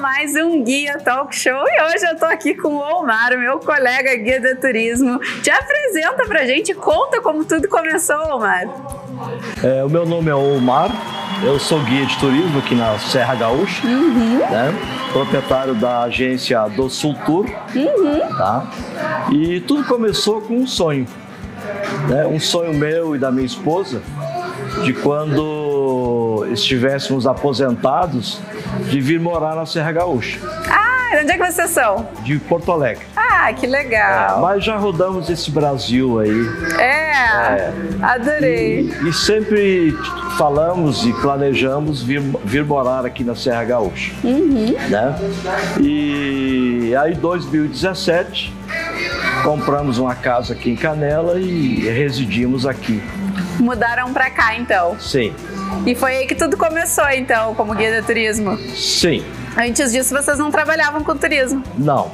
mais um Guia Talk Show e hoje eu tô aqui com o Omar, meu colega guia de turismo. Te apresenta pra gente, conta como tudo começou, Omar. É, o meu nome é Omar, eu sou guia de turismo aqui na Serra Gaúcha, uhum. né? Proprietário da agência do Sul Tour, uhum. tá? E tudo começou com um sonho, né? um sonho meu e da minha esposa, de quando estivéssemos aposentados, de vir morar na Serra Gaúcha. Ah, onde é que vocês são? De Porto Alegre. Ah, que legal. É, mas já rodamos esse Brasil aí. É, é. adorei. E, e, sempre falamos e planejamos vir, vir morar aqui na Serra Gaúcha. Uhum. Né? E aí, 2017, compramos uma casa aqui em Canela e residimos aqui. Mudaram para cá, então? Sim. E foi aí que tudo começou, então, como guia de turismo? Sim. Antes disso, vocês não trabalhavam com turismo? Não.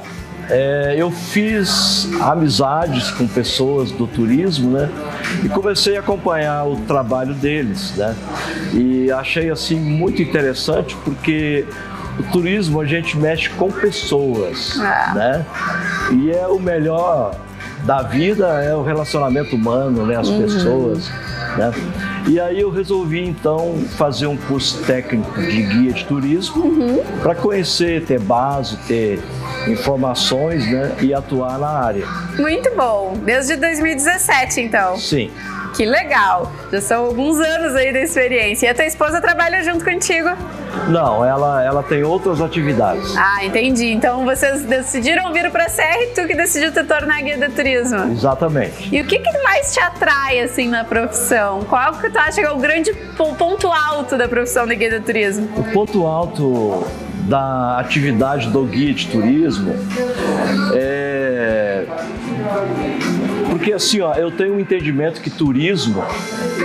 É, eu fiz amizades com pessoas do turismo, né? E comecei a acompanhar o trabalho deles, né? E achei assim muito interessante porque o turismo a gente mexe com pessoas, é. né? E é o melhor da vida é o relacionamento humano, né? As uhum. pessoas, né? E aí eu resolvi então fazer um curso técnico de guia de turismo uhum. para conhecer, ter base, ter informações né, e atuar na área. Muito bom. Desde 2017, então? Sim. Que legal! Já são alguns anos aí da experiência. E a tua esposa trabalha junto contigo? Não, ela, ela tem outras atividades. Ah, entendi. Então vocês decidiram vir para a Serra e tu que decidiu te tornar guia de turismo. Exatamente. E o que, que mais te atrai assim na profissão? Qual que tu acha que é o grande ponto alto da profissão de guia de turismo? O ponto alto da atividade do guia de turismo é porque assim, ó, eu tenho um entendimento que turismo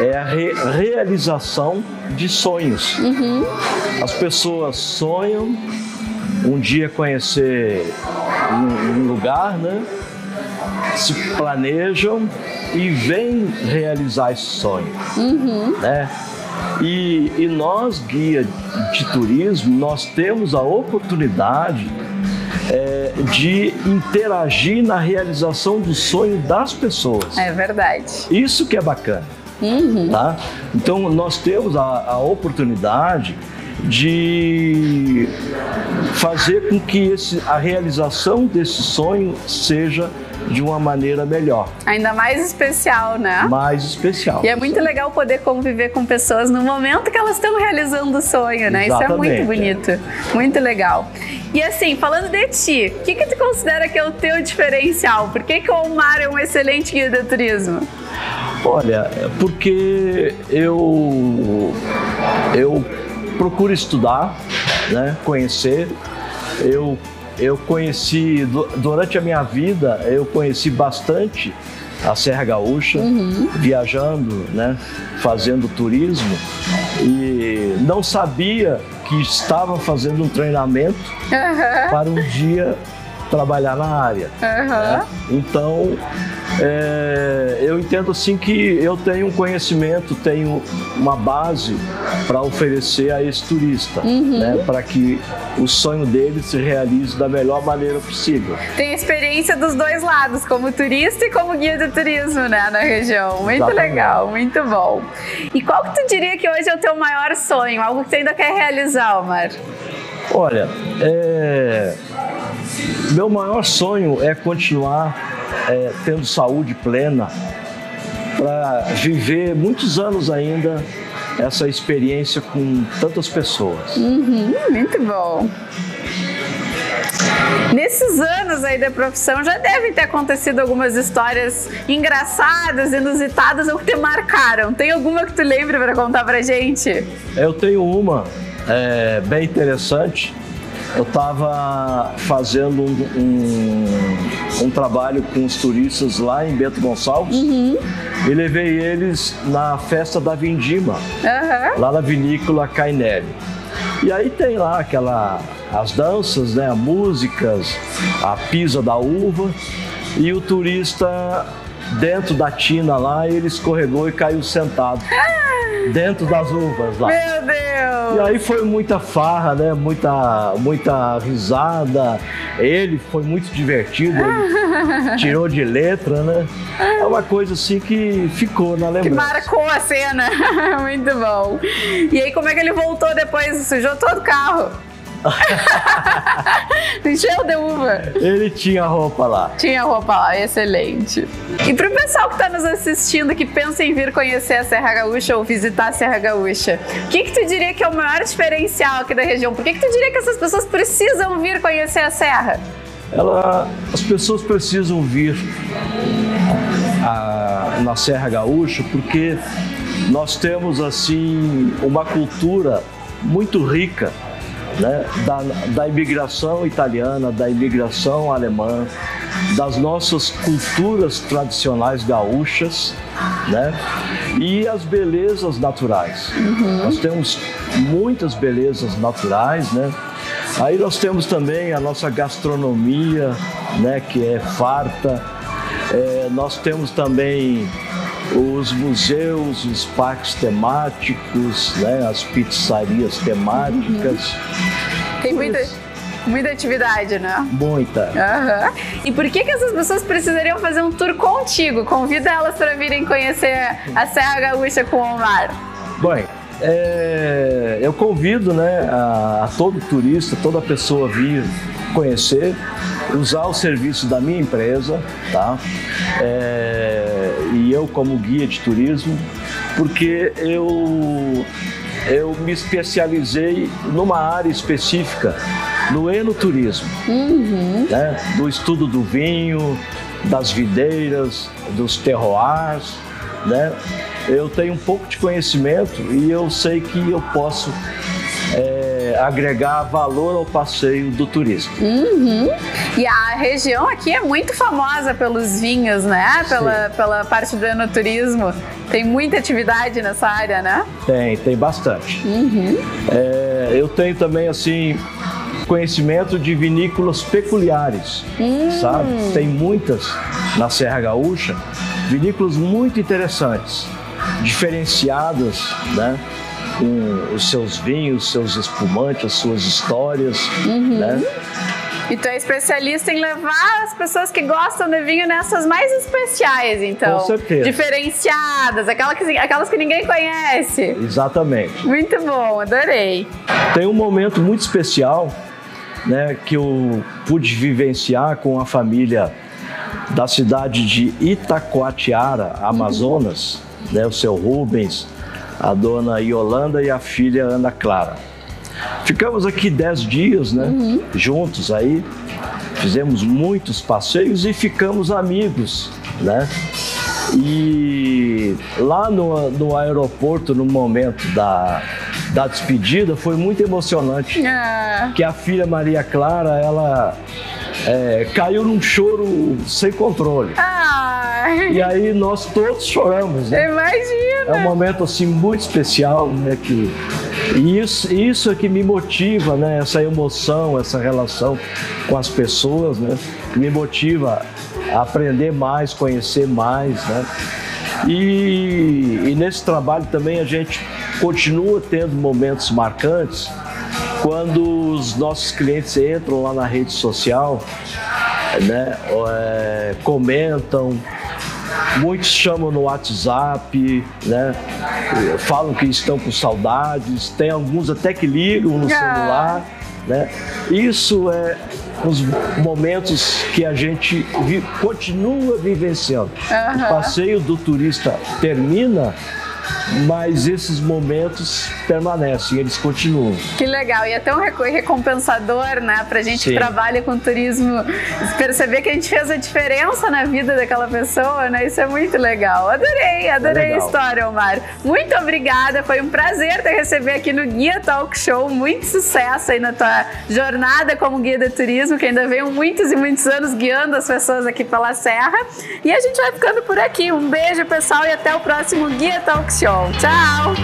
é a re realização de sonhos. Uhum. As pessoas sonham um dia conhecer um, um lugar, né? Se planejam e vêm realizar esse sonho, uhum. né? E, e nós, guia de turismo, nós temos a oportunidade é, de interagir na realização do sonho das pessoas. É verdade. Isso que é bacana. Uhum. Tá? Então, nós temos a, a oportunidade de fazer com que esse, a realização desse sonho seja de uma maneira melhor. Ainda mais especial, né? Mais especial. E é muito legal poder conviver com pessoas no momento que elas estão realizando o sonho, né? Exatamente, Isso é muito bonito. É. Muito legal. E assim, falando de ti, o que, que tu considera que é o teu diferencial? Por que, que o Omar é um excelente guia de turismo? Olha, porque eu, eu procuro estudar, né, conhecer, eu eu conheci, durante a minha vida, eu conheci bastante a Serra Gaúcha, uhum. viajando, né, fazendo turismo e não sabia que estava fazendo um treinamento uhum. para um dia trabalhar na área. Uhum. Né? Então, é, eu entendo assim que eu tenho um conhecimento, tenho uma base para oferecer a esse turista, uhum. né, para que o sonho dele se realize da melhor maneira possível. Tem experiência dos dois lados, como turista e como guia de turismo né, na região. Muito Exatamente. legal, muito bom. E qual que tu diria que hoje é o teu maior sonho, algo que você ainda quer realizar, Omar? Olha, é... meu maior sonho é continuar é, tendo saúde plena, para viver muitos anos ainda essa experiência com tantas pessoas. Uhum, muito bom. Nesses anos aí da profissão já devem ter acontecido algumas histórias engraçadas, inusitadas ou que te marcaram. Tem alguma que tu lembra para contar pra gente? Eu tenho uma é, bem interessante eu estava fazendo um, um, um, trabalho com os turistas lá em Bento Gonçalves uhum. e levei eles na festa da Vindima, uhum. lá na vinícola Cainelli. E aí tem lá aquela as danças, né, as músicas, a pisa da uva e o turista dentro da tina lá, ele escorregou e caiu sentado. dentro das uvas lá. Meu Deus! E aí foi muita farra, né? Muita, muita risada. Ele foi muito divertido, ele tirou de letra, né? É uma coisa assim que ficou na lembrança. Que marcou a cena. muito bom. E aí como é que ele voltou depois? Sujou todo o carro. Encheu de uva. Ele tinha roupa lá. Tinha roupa lá, excelente. E para o pessoal que está nos assistindo, que pensa em vir conhecer a Serra Gaúcha ou visitar a Serra Gaúcha, o que, que tu diria que é o maior diferencial aqui da região? Por que, que tu diria que essas pessoas precisam vir conhecer a Serra? Ela, as pessoas precisam vir a, na Serra Gaúcha porque nós temos assim uma cultura muito rica né, da, da imigração italiana, da imigração alemã, das nossas culturas tradicionais gaúchas, né? E as belezas naturais. Uhum. Nós temos muitas belezas naturais, né? Aí nós temos também a nossa gastronomia, né? Que é farta. É, nós temos também os museus, os parques temáticos, né, as pizzarias temáticas. Uhum. Tem muita, muita atividade, né? Muita. Uhum. E por que, que essas pessoas precisariam fazer um tour contigo? Convida elas para virem conhecer a Serra Gaúcha com o Omar. Bem, é, eu convido né, a, a todo turista, toda pessoa vir conhecer, usar o serviço da minha empresa, tá? É, e eu como guia de turismo, porque eu eu me especializei numa área específica, no enoturismo, uhum. né? do estudo do vinho, das videiras, dos terroirs, né? Eu tenho um pouco de conhecimento e eu sei que eu posso é, agregar valor ao passeio do turismo. Uhum. E a região aqui é muito famosa pelos vinhos, né? Pela, pela parte do enoturismo. Tem muita atividade nessa área, né? Tem, tem bastante. Uhum. É, eu tenho também, assim, conhecimento de vinícolas peculiares, hum. sabe? Tem muitas na Serra Gaúcha, vinícolas muito interessantes, diferenciadas, né? com os seus vinhos, seus espumantes, as suas histórias, uhum. né? E tu é especialista em levar as pessoas que gostam de vinho nessas mais especiais, então. Com certeza. Diferenciadas, aquelas que, aquelas que ninguém conhece. Exatamente. Muito bom, adorei. Tem um momento muito especial, né, que eu pude vivenciar com a família da cidade de Itacoatiara, Amazonas, né, o seu Rubens, a dona Yolanda e a filha Ana Clara. Ficamos aqui dez dias, né? Uhum. Juntos aí. Fizemos muitos passeios e ficamos amigos, né? E lá no, no aeroporto, no momento da, da despedida, foi muito emocionante. Ah. Que a filha Maria Clara, ela é, caiu num choro sem controle. Ai. E aí nós todos choramos. Né? Imagina! É um momento assim muito especial, né? Que, e isso, isso é que me motiva, né? Essa emoção, essa relação com as pessoas, né? Me motiva a aprender mais, conhecer mais, né? E, e nesse trabalho também a gente continua tendo momentos marcantes quando os nossos clientes entram lá na rede social, né, é, comentam, muitos chamam no WhatsApp, né, falam que estão com saudades, tem alguns até que ligam no ah. celular, né. Isso é os momentos que a gente vi, continua vivenciando. Uhum. O passeio do turista termina mas esses momentos permanecem, eles continuam. Que legal, e é tão recompensador, né, pra gente Sim. que trabalha com turismo, perceber que a gente fez a diferença na vida daquela pessoa, né, isso é muito legal. Adorei, adorei é a história, Omar. Muito obrigada, foi um prazer te receber aqui no Guia Talk Show, muito sucesso aí na tua jornada como guia de turismo, que ainda veio muitos e muitos anos guiando as pessoas aqui pela Serra, e a gente vai ficando por aqui. Um beijo, pessoal, e até o próximo Guia Talk Show. 挑战